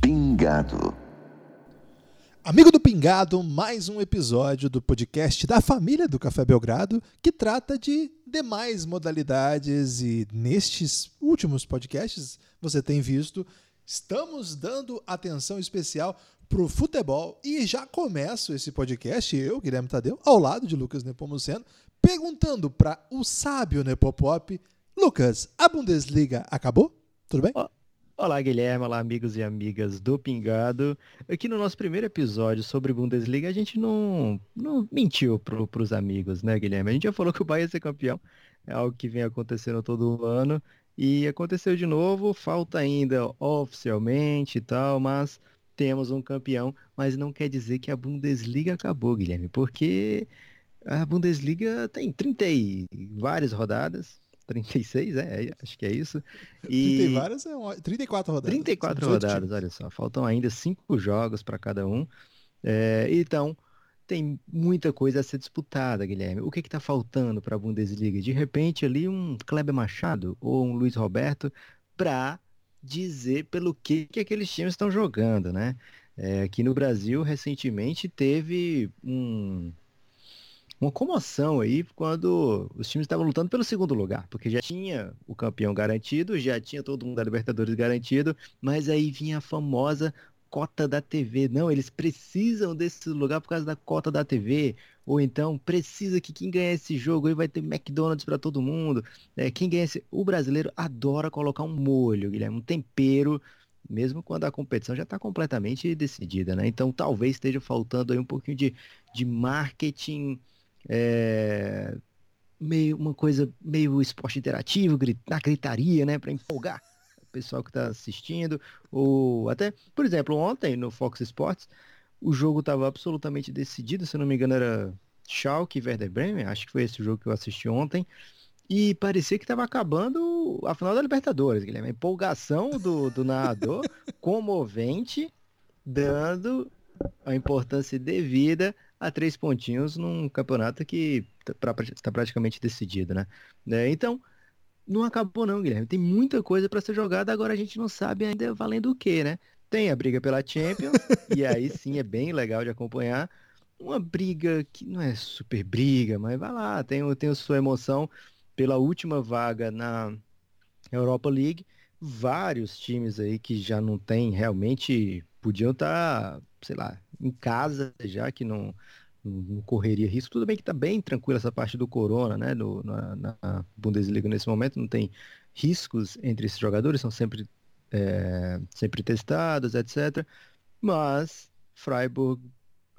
Pingado. Amigo do Pingado, mais um episódio do podcast da família do Café Belgrado, que trata de demais modalidades e nestes últimos podcasts você tem visto, estamos dando atenção especial pro futebol e já começo esse podcast, eu, Guilherme Tadeu, ao lado de Lucas Nepomuceno, perguntando para o sábio Nepopop, Lucas, a Bundesliga acabou? Tudo bem? Olá, Guilherme. Olá, amigos e amigas do Pingado. Aqui no nosso primeiro episódio sobre Bundesliga, a gente não, não mentiu para os amigos, né, Guilherme? A gente já falou que o Bahia ia ser campeão. É algo que vem acontecendo todo ano. E aconteceu de novo, falta ainda oficialmente e tal, mas temos um campeão. Mas não quer dizer que a Bundesliga acabou, Guilherme, porque a Bundesliga tem 30 e várias rodadas, 36, é, é, acho que é isso. E... 30 e várias, é 34 rodadas. 34 rodadas, times. olha só. Faltam ainda cinco jogos para cada um. É, então, tem muita coisa a ser disputada, Guilherme. O que está faltando para a Bundesliga? De repente, ali um Kleber Machado ou um Luiz Roberto para dizer pelo que, que aqueles times estão jogando, né? É, aqui no Brasil, recentemente, teve um, uma comoção aí quando os times estavam lutando pelo segundo lugar, porque já tinha o campeão garantido, já tinha todo mundo da Libertadores garantido, mas aí vinha a famosa cota da TV. Não, eles precisam desse lugar por causa da cota da TV. Ou então precisa que quem ganhar esse jogo aí vai ter McDonald's para todo mundo. É, quem ganha esse... O brasileiro adora colocar um molho, Guilherme, um tempero, mesmo quando a competição já está completamente decidida, né? Então talvez esteja faltando aí um pouquinho de, de marketing é, meio uma coisa meio esporte interativo, na gritaria, né, para empolgar o pessoal que está assistindo, ou até, por exemplo, ontem no Fox Sports, o jogo estava absolutamente decidido, se não me engano era Schalke Werder Bremen, acho que foi esse jogo que eu assisti ontem, e parecia que estava acabando a final da Libertadores, Guilherme. A empolgação do, do narrador, comovente, dando a importância devida a três pontinhos num campeonato que está praticamente decidido, né? É, então, não acabou não, Guilherme. Tem muita coisa para ser jogada, agora a gente não sabe ainda valendo o que, né? Tem a briga pela Champions, e aí sim é bem legal de acompanhar. Uma briga que não é super briga, mas vai lá, tem, tem a sua emoção pela última vaga na Europa League. Vários times aí que já não tem realmente podiam estar, tá, sei lá, em casa, já que não, não correria risco. Tudo bem que está bem tranquila essa parte do Corona, né? No, na, na, Bundesliga nesse momento não tem riscos entre esses jogadores, são sempre, é, sempre testados, etc. Mas Freiburg,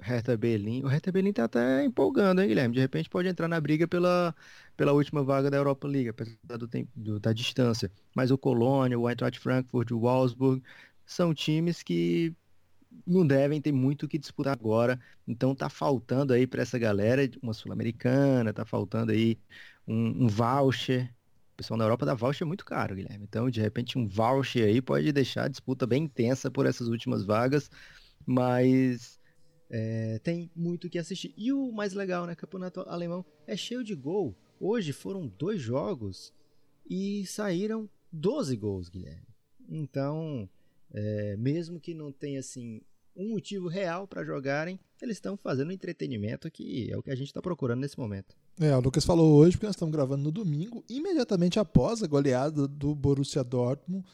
Hertha Berlim, o Hertha Berlim está até empolgando, hein, Guilherme? De repente pode entrar na briga pela, pela última vaga da Europa League, apesar do do, da distância. Mas o Colônia, o Eintracht Frankfurt, o Wolfsburg são times que não devem ter muito o que disputar agora. Então tá faltando aí para essa galera uma sul-americana, tá faltando aí um, um, voucher. O pessoal na Europa dá voucher muito caro, Guilherme. Então, de repente, um voucher aí pode deixar a disputa bem intensa por essas últimas vagas, mas é, tem muito o que assistir. E o mais legal, né? Campeonato alemão é cheio de gol. Hoje foram dois jogos e saíram 12 gols, Guilherme. Então, é, mesmo que não tenha assim um motivo real para jogarem, eles estão fazendo entretenimento que é o que a gente está procurando nesse momento. É, o Lucas falou hoje porque nós estamos gravando no domingo, imediatamente após a goleada do Borussia Dortmund.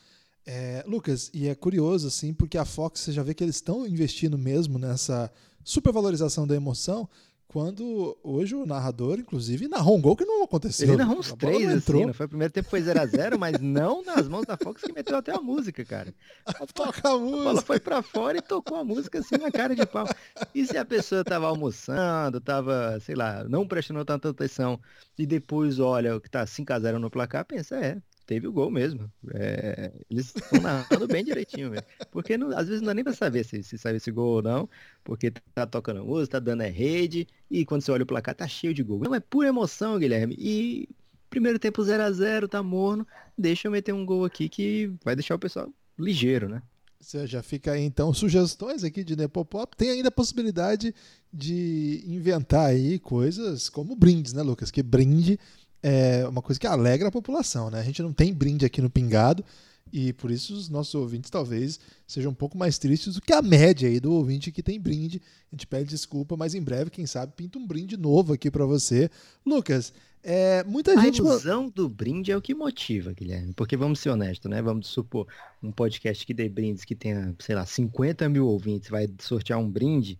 É, Lucas, e é curioso assim, porque a Fox, você já vê que eles estão investindo mesmo nessa supervalorização da emoção, quando hoje o narrador, inclusive, narrou um gol que não aconteceu. Ele narrou uns três, não assim, não foi o primeiro tempo foi 0x0, mas não nas mãos da Fox que meteu até a música, cara. A, Toca a música. A bola foi pra fora e tocou a música assim na cara de pau. E se a pessoa tava almoçando, tava, sei lá, não prestando tanta atenção e depois olha o que tá 5x0 no placar, pensa, é, teve o gol mesmo. É, eles estão narrando bem direitinho. Porque não, às vezes não dá nem pra saber se, se saiu esse gol ou não, porque tá tocando música, tá dando é rede, e quando você olha o placar tá cheio de gol. Não, é pura emoção, Guilherme. E primeiro tempo 0 a 0 tá morno, deixa eu meter um gol aqui que vai deixar o pessoal ligeiro, né? Você já fica aí, então, sugestões aqui de Nepopop. Tem ainda a possibilidade de inventar aí coisas como brindes, né, Lucas? Que brinde é uma coisa que alegra a população, né? A gente não tem brinde aqui no Pingado e por isso os nossos ouvintes talvez sejam um pouco mais tristes do que a média aí do ouvinte que tem brinde. A gente pede desculpa, mas em breve, quem sabe, pinta um brinde novo aqui para você. Lucas, é, muita a gente. A ilusão do brinde é o que motiva, Guilherme. Porque vamos ser honestos, né? Vamos supor um podcast que dê brindes que tenha, sei lá, 50 mil ouvintes, vai sortear um brinde.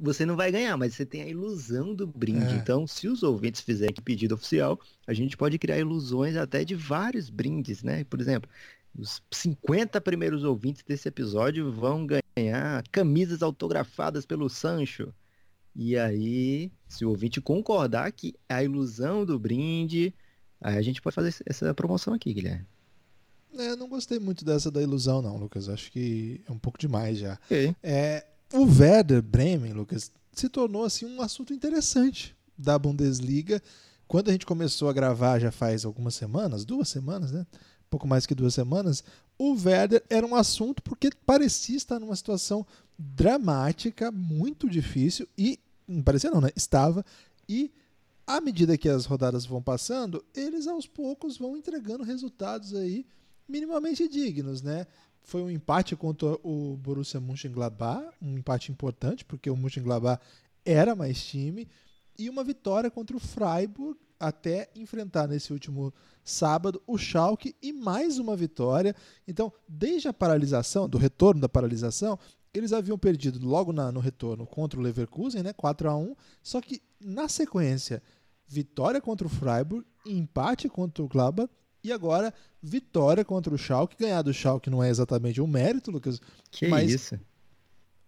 Você não vai ganhar, mas você tem a ilusão do brinde. É. Então, se os ouvintes fizerem pedido oficial, a gente pode criar ilusões até de vários brindes, né? Por exemplo, os 50 primeiros ouvintes desse episódio vão ganhar camisas autografadas pelo Sancho. E aí, se o ouvinte concordar que é a ilusão do brinde, aí a gente pode fazer essa promoção aqui, Guilherme. É, não gostei muito dessa da ilusão, não, Lucas. Acho que é um pouco demais já. Okay. É, o Werder Bremen, Lucas, se tornou assim um assunto interessante da Bundesliga. Quando a gente começou a gravar já faz algumas semanas, duas semanas, né? pouco mais que duas semanas, o Werder era um assunto porque parecia estar numa situação dramática, muito difícil e não parecia não, né? Estava e à medida que as rodadas vão passando, eles aos poucos vão entregando resultados aí minimamente dignos, né? Foi um empate contra o Borussia Mönchengladbach, um empate importante porque o Mönchengladbach era mais time e uma vitória contra o Freiburg até enfrentar nesse último sábado o Schalke e mais uma vitória. Então, desde a paralisação, do retorno da paralisação, eles haviam perdido logo na, no retorno contra o Leverkusen, né, 4 a 1, só que na sequência, vitória contra o Freiburg, empate contra o Gladbach e agora vitória contra o Schalke. Ganhar do Schalke não é exatamente um mérito, Lucas. Que mas, isso?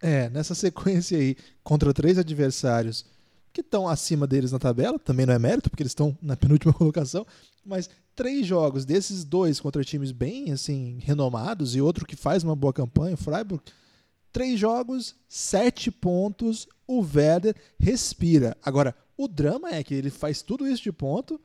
É, nessa sequência aí, contra três adversários que estão acima deles na tabela, também não é mérito, porque eles estão na penúltima colocação, mas três jogos desses dois contra times bem assim renomados e outro que faz uma boa campanha, o Freiburg, três jogos, sete pontos, o Werder respira. Agora, o drama é que ele faz tudo isso de ponto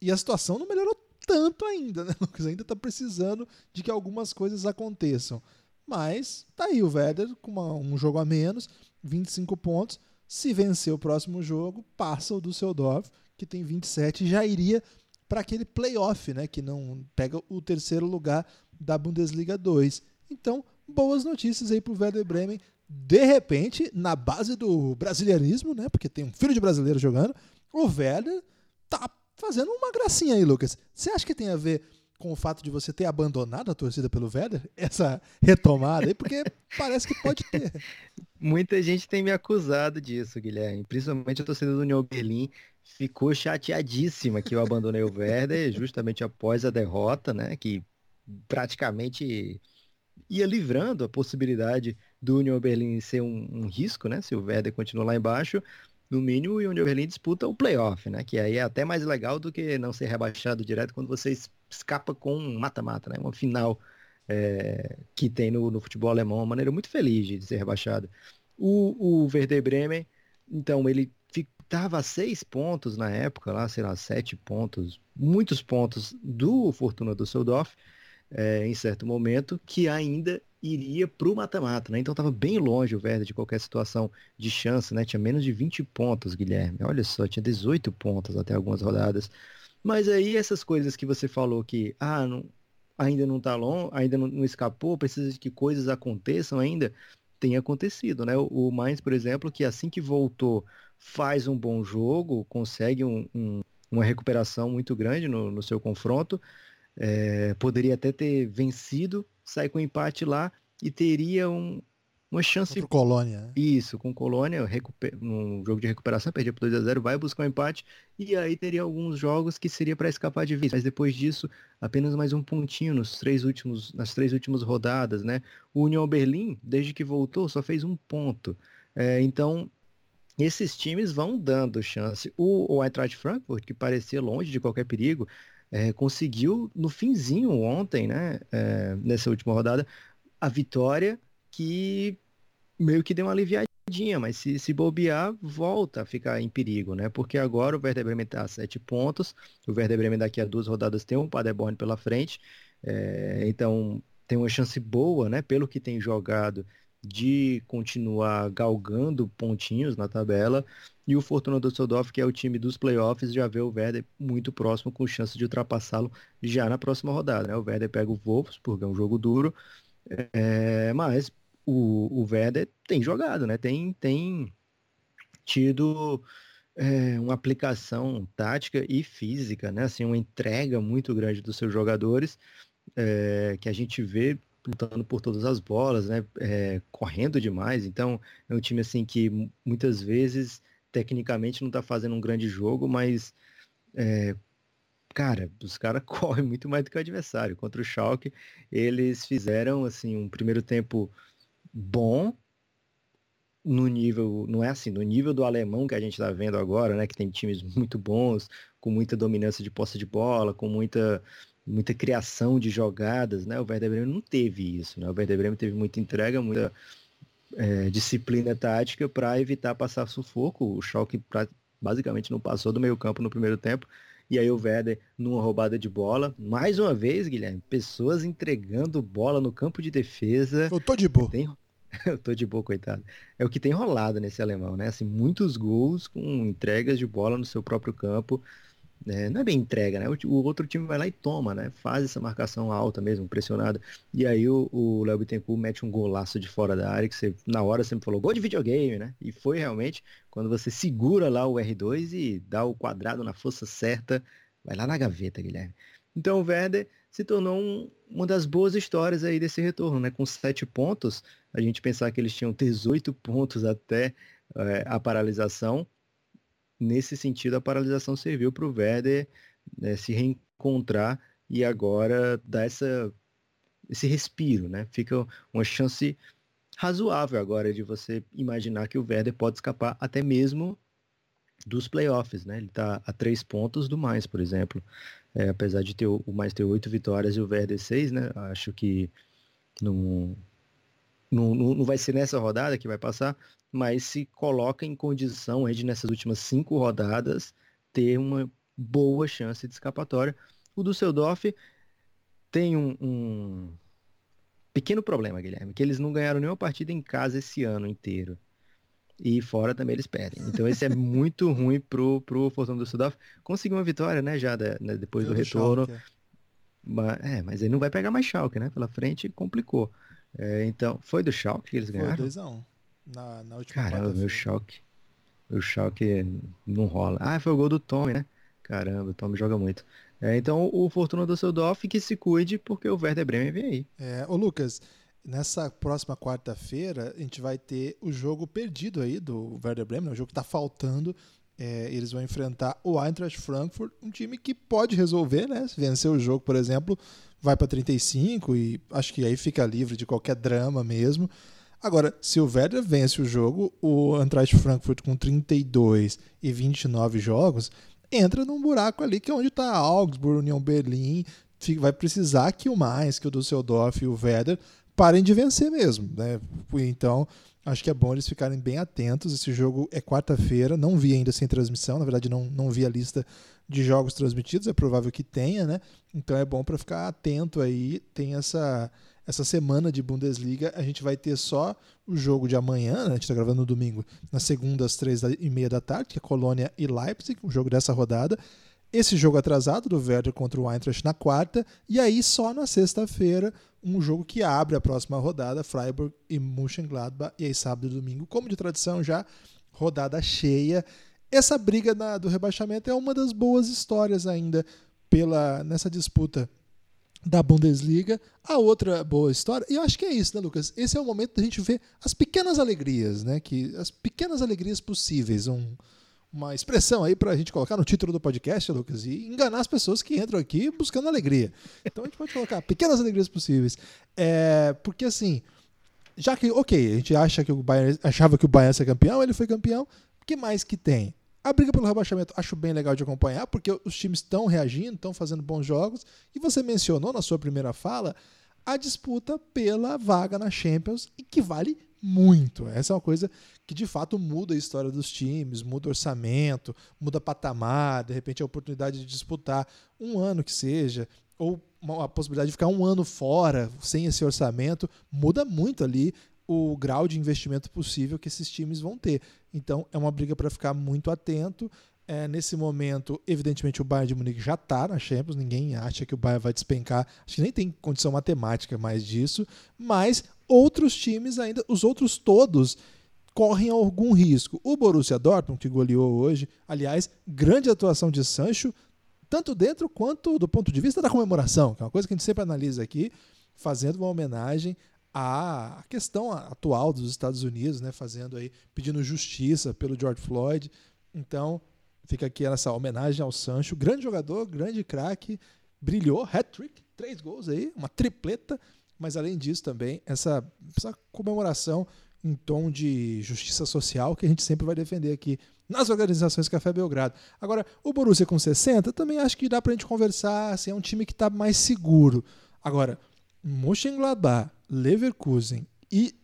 e a situação não melhorou tanto ainda, né, Lucas? Ainda está precisando de que algumas coisas aconteçam. Mas tá aí o Werder com uma, um jogo a menos, 25 pontos se vencer o próximo jogo, passa o Düsseldorf, que tem 27, e já iria para aquele playoff, né, que não pega o terceiro lugar da Bundesliga 2. Então, boas notícias aí para o Werder Bremen. De repente, na base do brasileirismo, né, porque tem um filho de brasileiro jogando, o Werder tá fazendo uma gracinha aí, Lucas. Você acha que tem a ver com o fato de você ter abandonado a torcida pelo Werder? Essa retomada aí, porque parece que pode ter. Muita gente tem me acusado disso, Guilherme. Principalmente a torcida do União Berlim ficou chateadíssima que eu abandonei o Werder justamente após a derrota, né? Que praticamente ia livrando a possibilidade do União Berlim ser um, um risco, né? Se o Werder continuar lá embaixo, no mínimo, o União Berlim disputa o playoff, né? Que aí é até mais legal do que não ser rebaixado direto quando você escapa com um mata-mata, né? Uma final é, que tem no, no, futebol alemão, uma maneira muito feliz de ser rebaixado. O, o Werder Bremen, então, ele estava a seis pontos na época, lá, sei lá, sete pontos, muitos pontos do Fortuna Düsseldorf, é, em certo momento, que ainda iria para o mata-mata, né? Então estava bem longe o Werder de qualquer situação de chance, né? Tinha menos de 20 pontos, Guilherme. Olha só, tinha 18 pontos até algumas rodadas. Mas aí essas coisas que você falou que ah, não, ainda não está longe, ainda não, não, escapou, precisa de que coisas aconteçam ainda, tem acontecido, né? O, o Mainz, por exemplo, que assim que voltou, faz um bom jogo, consegue um, um, uma recuperação muito grande no, no seu confronto, é, poderia até ter vencido, sai com empate lá e teria um, uma chance. Contra Colônia. Né? Isso, com Colônia, recuper... num jogo de recuperação, perdia por 2x0, vai buscar um empate, e aí teria alguns jogos que seria para escapar de vez. Mas depois disso, apenas mais um pontinho nos três últimos, nas três últimas rodadas, né? O União Berlim, desde que voltou, só fez um ponto. É, então, esses times vão dando chance. O, o Eintracht Frankfurt, que parecia longe de qualquer perigo, é, conseguiu no finzinho ontem, né, é, nessa última rodada, a vitória que meio que deu uma aliviadinha, mas se, se bobear, volta a ficar em perigo, né? Porque agora o Werder Bremen está a sete pontos, o Werder Bremen daqui a duas rodadas tem um Paderborn pela frente, É, então, tem uma chance boa, né, pelo que tem jogado, de continuar galgando pontinhos na tabela. E o Fortuna Düsseldorf, que é o time dos playoffs, já vê o Werder muito próximo, com chance de ultrapassá-lo já na próxima rodada. Né? O Werder pega o Wolfsburg, é um jogo duro, é, mas o, o Werder tem jogado, né? tem, tem tido é, uma aplicação tática e física, né? assim, uma entrega muito grande dos seus jogadores, é, que a gente vê lutando por todas as bolas, né? É, correndo demais. Então, é um time assim que muitas vezes tecnicamente não está fazendo um grande jogo, mas é, cara, os caras correm muito mais do que o adversário. Contra o Schalke, eles fizeram assim um primeiro tempo bom no nível, não é assim, no nível do alemão que a gente está vendo agora, né, que tem times muito bons, com muita dominância de posse de bola, com muita muita criação de jogadas, né? O Werder Bremen não teve isso, né? O Werder Bremen teve muita entrega, muita é, disciplina tática para evitar passar sufoco. O Schalke basicamente não passou do meio campo no primeiro tempo. E aí o Werder numa roubada de bola. Mais uma vez, Guilherme, pessoas entregando bola no campo de defesa. Eu tô de boa. Tem... Eu tô de boa, coitado. É o que tem rolado nesse alemão, né? Assim, muitos gols com entregas de bola no seu próprio campo. É, não é bem entrega, né? O, o, outro time vai lá e toma, né? Faz essa marcação alta mesmo, pressionada. E aí o Léo Bittencourt mete um golaço de fora da área, que você, na hora sempre falou, gol de videogame, né? E foi realmente quando você segura lá o R2 e dá o quadrado na força certa, vai lá na gaveta, Guilherme. Então o Werder se tornou um, uma das boas histórias aí desse retorno, né? Com sete pontos, a gente pensar que eles tinham 18 pontos até é, a paralisação, nesse sentido, a paralisação serviu para o Werder né, se reencontrar e agora dar essa, esse respiro, né? Fica uma chance razoável agora de você imaginar que o Werder pode escapar até mesmo dos playoffs, né? Ele está a três pontos do mais, por exemplo. É, apesar de ter o, mais ter oito vitórias e o Werder seis, né? Acho que não, não, não vai ser nessa rodada que vai passar, mas se coloca em condição de nessas últimas cinco rodadas ter uma boa chance de escapatória. O Düsseldorf tem um, um pequeno problema, Guilherme, que eles não ganharam nenhuma partida em casa esse ano inteiro. E fora também eles perdem. Então esse é muito ruim pro, pro Fortuna do Düsseldorf. Conseguiu uma vitória, né, já né, depois do retorno. Schalke. Mas, é, mas ele não vai pegar mais Schalke, né? Pela frente complicou. É, então, foi do Schalke que eles ganharam? Foi 2x1 na, na última Caramba, meu choque. O choque não rola. Ah, foi o gol do Tommy, né? Caramba, o Tommy joga muito. É, então o Fortuna do Düsseldorf que se cuide porque o Werder Bremen vem aí. É, ô Lucas, nessa próxima quarta-feira a gente vai ter o jogo perdido aí do Werder Bremen, né? o jogo que está faltando. É, eles vão enfrentar o Eintracht Frankfurt, um time que pode resolver, né? Se vencer o jogo, por exemplo, vai para 35 e acho que aí fica livre de qualquer drama mesmo. Agora, se o Werder vence o jogo, o Eintracht Frankfurt com 32 e 29 jogos entra num buraco ali que é onde está Augsburg, União Berlim, vai precisar que o mais, que o Düsseldorf e o Werder parem de vencer mesmo, né? Então, acho que é bom eles ficarem bem atentos. Esse jogo é quarta-feira, não vi ainda sem transmissão, na verdade não, não vi a lista de jogos transmitidos, é provável que tenha, né? Então é bom para ficar atento aí, tem essa essa semana de Bundesliga a gente vai ter só o jogo de amanhã, né? a gente está gravando no domingo, na segunda às três e meia da tarde, que é Colônia e Leipzig, o jogo dessa rodada. Esse jogo atrasado do Werder contra o Eintracht na quarta, e aí só na sexta-feira um jogo que abre a próxima rodada, Freiburg e Mönchengladbach, e aí sábado e domingo, como de tradição já, rodada cheia. Essa briga na, do rebaixamento é uma das boas histórias ainda pela nessa disputa da Bundesliga. A outra boa história, e eu acho que é isso, né, Lucas? Esse é o momento da gente ver as pequenas alegrias, né? Que, as pequenas alegrias possíveis. Um, uma expressão aí para a gente colocar no título do podcast, Lucas, e enganar as pessoas que entram aqui buscando alegria. Então a gente pode colocar pequenas alegrias possíveis. É, porque assim, já que, ok, a gente acha que o Bayern, achava que o Bayern ia ser campeão, ele foi campeão, o que mais que tem? A briga pelo rebaixamento acho bem legal de acompanhar, porque os times estão reagindo, estão fazendo bons jogos. E você mencionou na sua primeira fala a disputa pela vaga na Champions e que vale muito. Essa é uma coisa que de fato muda a história dos times, muda o orçamento, muda patamar, de repente a oportunidade de disputar um ano que seja, ou a possibilidade de ficar um ano fora, sem esse orçamento, muda muito ali o grau de investimento possível que esses times vão ter. Então, é uma briga para ficar muito atento. É, nesse momento, evidentemente, o Bayern de Munique já está na Champions, ninguém acha que o Bayern vai despencar, acho que nem tem condição matemática mais disso, mas outros times ainda, os outros todos, correm algum risco. O Borussia Dortmund, que goleou hoje, aliás, grande atuação de Sancho, tanto dentro quanto do ponto de vista da comemoração, que é uma coisa que a gente sempre analisa aqui, fazendo uma homenagem à questão atual dos Estados Unidos, né, fazendo aí, pedindo justiça pelo George Floyd. Então, fica aqui essa homenagem ao Sancho, grande jogador, grande craque, brilhou, hat-trick, três gols aí, uma tripleta, mas além disso também essa, essa comemoração em tom de justiça social que a gente sempre vai defender aqui nas organizações Café Belgrado. Agora, o Borussia com 60, também acho que dá pra gente conversar, assim, é um time que está mais seguro. Agora, Mönchengladbach, Leverkusen e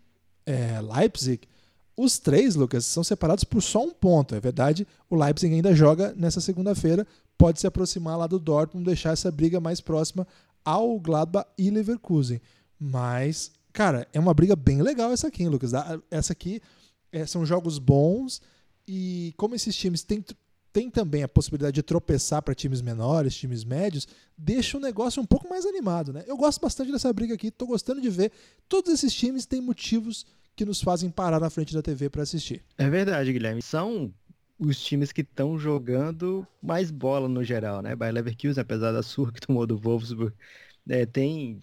é, Leipzig, os três, Lucas, são separados por só um ponto. É verdade, o Leipzig ainda joga nessa segunda-feira, pode se aproximar lá do Dortmund, deixar essa briga mais próxima ao Gladbach e Leverkusen. Mas Cara, é uma briga bem legal essa aqui, hein, Lucas? Essa aqui é, são jogos bons e como esses times têm, têm também a possibilidade de tropeçar para times menores, times médios, deixa o negócio um pouco mais animado, né? Eu gosto bastante dessa briga aqui, tô gostando de ver. Todos esses times têm motivos que nos fazem parar na frente da TV para assistir. É verdade, Guilherme. São os times que estão jogando mais bola no geral, né? Bayer Leverkusen, apesar da surra que tomou do Wolfsburg, é, tem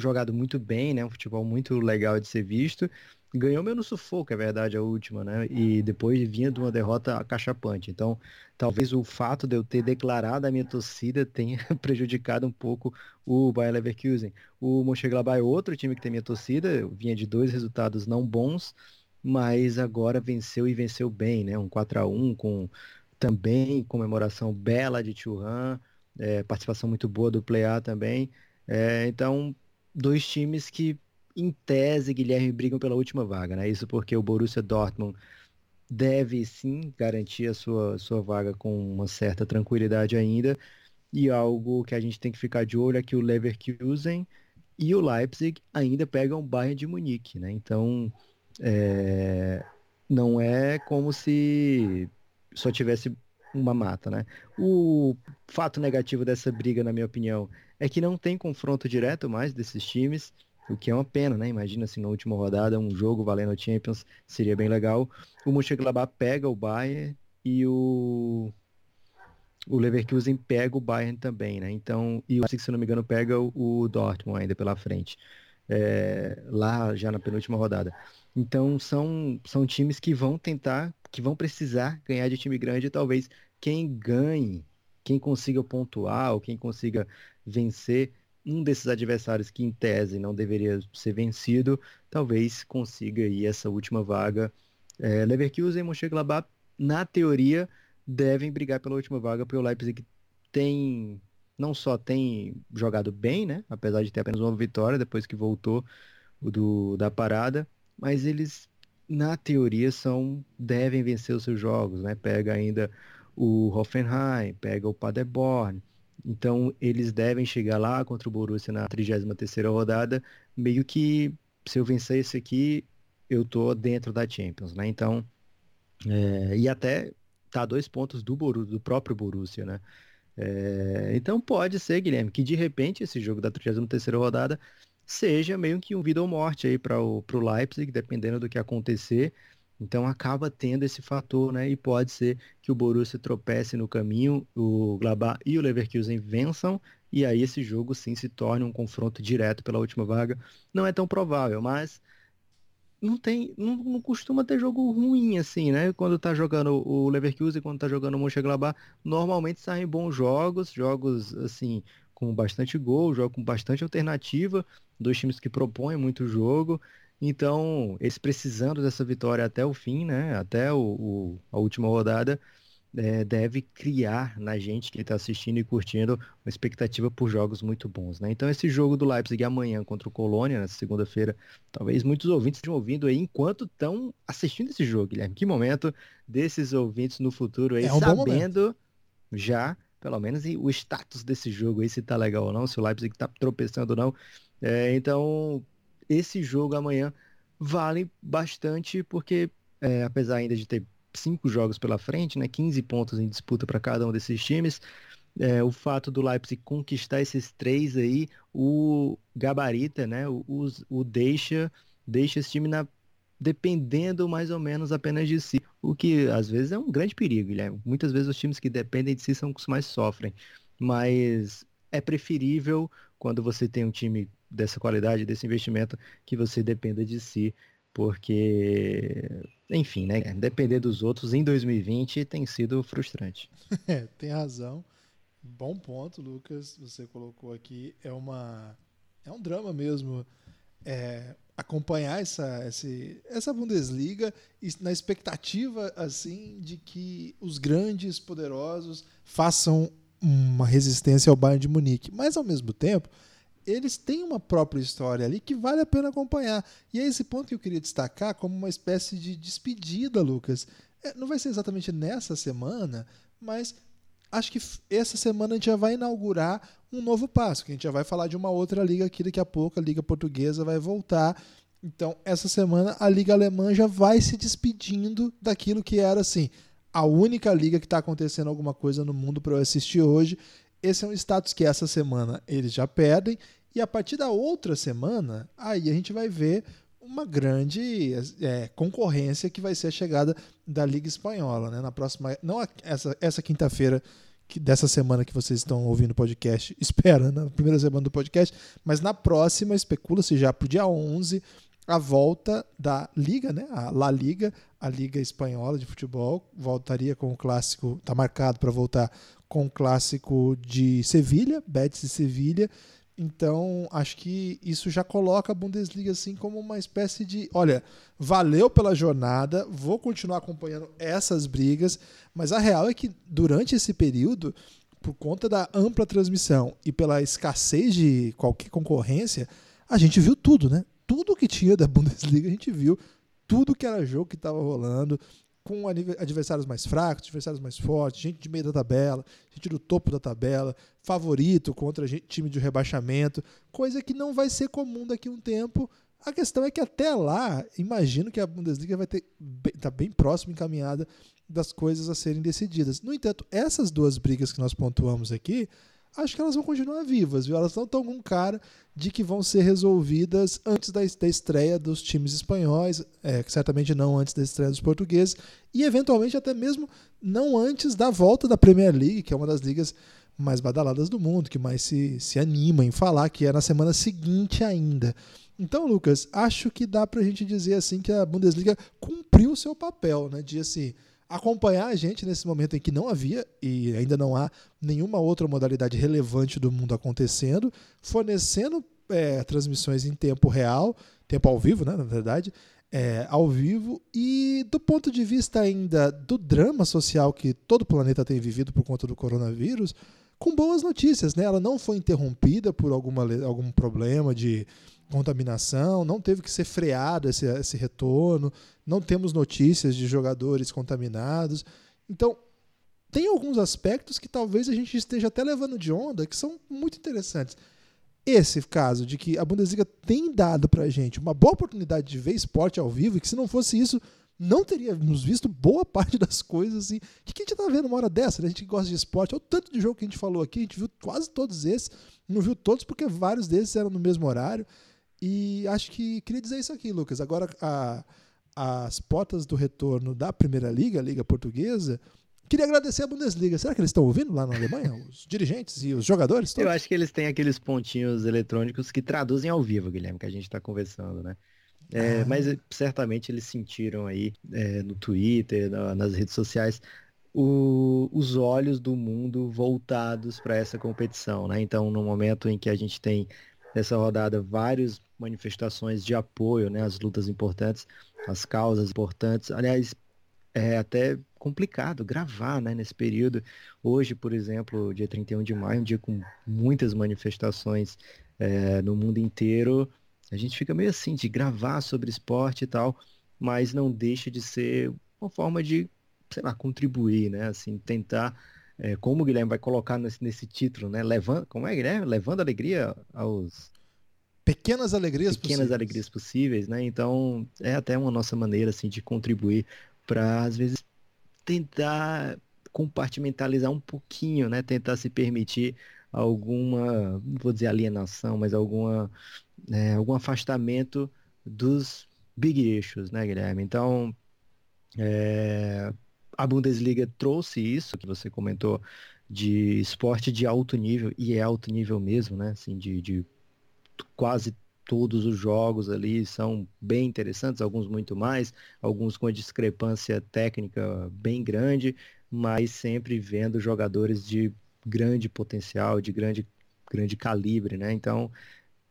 jogado muito bem, né? Um futebol muito legal de ser visto. Ganhou meio no sufoco, é verdade, a última, né? E depois vinha de uma derrota acachapante. Então, talvez o fato de eu ter declarado a minha torcida tenha prejudicado um pouco o Bayer Leverkusen. O Mönchengladbach é outro time que tem minha torcida, vinha de dois resultados não bons, mas agora venceu e venceu bem, né? Um 4 a 1 com também comemoração bela de Churran, é, participação muito boa do Play A também. É, então, dois times que, em tese, Guilherme, brigam pela última vaga, né? Isso porque o Borussia Dortmund deve sim garantir a sua, sua vaga com uma certa tranquilidade ainda. E algo que a gente tem que ficar de olho é que o Leverkusen e o Leipzig ainda pegam o Bayern de Munique, né? Então, é... não é como se só tivesse uma mata, né? O fato negativo dessa briga, na minha opinião, é que não tem confronto direto mais desses times, o que é uma pena, né? Imagina se na última rodada um jogo valendo Champions seria bem legal. O Mönchengladbach pega o Bayern e o o Leverkusen pega o Bayern também, né? Então, e o se não me engano, pega o Dortmund ainda pela frente. É, lá já na penúltima rodada. Então são, são times que vão tentar, que vão precisar ganhar de time grande e talvez quem ganhe, quem consiga pontuar ou quem consiga vencer um desses adversários que em tese não deveria ser vencido, talvez consiga aí essa última vaga. É, Leverkusen e Mönchengladbach, na teoria, devem brigar pela última vaga, porque o Leipzig tem não só tem jogado bem, né, apesar de ter apenas uma vitória depois que voltou do, da parada, mas eles na teoria são devem vencer os seus jogos, né? Pega ainda o Hoffenheim, pega o Paderborn, então, eles devem chegar lá contra o Borussia na 33ª rodada, meio que se eu vencer esse aqui, eu tô dentro da Champions, né? Então, é, e até tá dois pontos do, Borussia, do próprio Borussia, né? É, então pode ser, Guilherme, que de repente esse jogo da 33ª rodada seja meio que um vida ou morte aí para o Leipzig, dependendo do que acontecer. Então acaba tendo esse fator, né? E pode ser que o Borussia tropece no caminho, o Glabá e o Leverkusen vençam, e aí esse jogo sim se torne um confronto direto pela última vaga. Não é tão provável, mas não tem, não, não costuma ter jogo ruim assim, né? Quando tá jogando o Leverkusen, quando tá jogando o Mönchengladbach, normalmente saem bons jogos, jogos assim com bastante gol, jogo com bastante alternativa, dois times que propõem muito jogo. Então, eles precisando dessa vitória até o fim, né? Até o, o a última rodada, é, deve criar na gente que está assistindo e curtindo uma expectativa por jogos muito bons, né? Então, esse jogo do Leipzig amanhã contra o Colônia, na segunda-feira, talvez muitos ouvintes estejam ouvindo aí enquanto estão assistindo esse jogo, Guilherme. Que momento desses ouvintes no futuro aí, é um sabendo já pelo menos o status desse jogo aí, se tá legal ou não, se o Leipzig tá tropeçando ou não. É, então, esse jogo amanhã vale bastante, porque é, apesar ainda de ter cinco jogos pela frente, né, 15 pontos em disputa para cada um desses times, é, o fato do Leipzig conquistar esses três aí, o gabarita, né, o, o deixa, deixa esse time na, dependendo mais ou menos apenas de si, o que às vezes é um grande perigo, né? Muitas vezes os times que dependem de si são os que mais sofrem, mas é preferível quando você tem um time dessa qualidade, desse investimento, que você dependa de si, porque, enfim, né? Depender dos outros em 2020 tem sido frustrante. É, tem razão. Bom ponto, Lucas. Você colocou aqui. É uma é um drama mesmo. É, acompanhar essa, esse, essa Bundesliga na expectativa assim de que os grandes poderosos façam uma resistência ao Bayern de Munique, mas ao mesmo tempo eles têm uma própria história ali que vale a pena acompanhar. E é esse ponto que eu queria destacar como uma espécie de despedida, Lucas. É, não vai ser exatamente nessa semana, mas acho que essa semana a gente já vai inaugurar um novo passo, que a gente já vai falar de uma outra liga aqui daqui a pouco, a Liga Portuguesa vai voltar. Então, essa semana a Liga Alemã já vai se despedindo daquilo que era assim, a única liga que está acontecendo alguma coisa no mundo para eu assistir hoje. Esse é um status que essa semana eles já perdem e a partir da outra semana, aí a gente vai ver uma grande é, concorrência que vai ser a chegada da Liga Espanhola, né? Na próxima, não essa, essa quinta-feira dessa semana que vocês estão ouvindo o podcast, espera, na primeira semana do podcast, mas na próxima, especula-se já para o dia 11, a volta da Liga, né? A La Liga, a Liga Espanhola de Futebol, voltaria com o clássico, está marcado para voltar com o clássico de Sevilha, Betis e Sevilha, então, acho que isso já coloca a Bundesliga assim como uma espécie de, olha, valeu pela jornada, vou continuar acompanhando essas brigas, mas a real é que durante esse período, por conta da ampla transmissão e pela escassez de qualquer concorrência, a gente viu tudo, né? Tudo que tinha da Bundesliga a gente viu, tudo que era jogo que estava rolando, com adversários mais fracos, adversários mais fortes, gente de meio da tabela, gente do topo da tabela, favorito contra time de rebaixamento, coisa que não vai ser comum daqui a um tempo. A questão é que até lá, imagino que a Bundesliga vai estar tá bem próximo, encaminhada das coisas a serem decididas. No entanto, essas duas brigas que nós pontuamos aqui, acho que elas vão continuar vivas, viu? Elas não estão com cara de que vão ser resolvidas antes da, estreia dos times espanhóis, é, certamente não antes da estreia dos portugueses, e eventualmente até mesmo não antes da volta da Premier League, que é uma das ligas mais badaladas do mundo, que mais se, se anima em falar, que é na semana seguinte ainda. Então, Lucas, acho que dá para a gente dizer assim que a Bundesliga cumpriu o seu papel, né? De assim, acompanhar a gente nesse momento em que não havia e ainda não há nenhuma outra modalidade relevante do mundo acontecendo, fornecendo é, transmissões em tempo real, tempo ao vivo, né, na verdade, é, ao vivo, e do ponto de vista ainda do drama social que todo o planeta tem vivido por conta do coronavírus, com boas notícias, né? Ela não foi interrompida por alguma, algum problema de contaminação, não teve que ser freado esse, esse retorno, não temos notícias de jogadores contaminados. Então, tem alguns aspectos que talvez a gente esteja até levando de onda que são muito interessantes. Esse caso de que a Bundesliga tem dado pra gente uma boa oportunidade de ver esporte ao vivo e que se não fosse isso, não teríamos visto boa parte das coisas assim. Que a gente tá vendo uma hora dessa? Né? A gente gosta de esporte, olha o tanto de jogo que a gente falou aqui, a gente viu quase todos esses, não viu todos porque vários desses eram no mesmo horário. E acho que queria dizer isso aqui, Lucas. Agora, a, as portas do retorno da Primeira Liga, a Liga Portuguesa, Queria agradecer a Bundesliga. Será que eles estão ouvindo lá na Alemanha? Os dirigentes e os jogadores? Todos? Eu acho que eles têm aqueles pontinhos eletrônicos que traduzem ao vivo, Guilherme, que a gente está conversando, né? É, ah. Mas certamente eles sentiram aí é, no Twitter, na, nas redes sociais, o, os olhos do mundo voltados para essa competição, né? Então, no momento em que a gente tem nessa rodada várias manifestações de apoio, né, às lutas importantes, às causas importantes. Aliás, é até complicado gravar, né, nesse período. Hoje, por exemplo, dia 31 de maio, um dia com muitas manifestações é, no mundo inteiro, a gente fica meio assim de gravar sobre esporte e tal, mas não deixa de ser uma forma de, sei lá, contribuir, né, assim, tentar é, como o Guilherme vai colocar nesse, nesse título, né? Levando, como é, Guilherme? Levando alegria aos pequenas alegrias pequenas possíveis. alegrias possíveis, né? Então é até uma nossa maneira assim de contribuir para às vezes tentar compartimentalizar um pouquinho, né? Tentar se permitir alguma, não vou dizer alienação, mas alguma é, algum afastamento dos big issues, né, Guilherme? Então é, a Bundesliga trouxe isso que você comentou de esporte de alto nível e é alto nível mesmo, né? Assim, de, de quase todos os jogos ali são bem interessantes, alguns muito mais, alguns com discrepância técnica bem grande, mas sempre vendo jogadores de grande potencial, de grande, grande calibre, né? Então,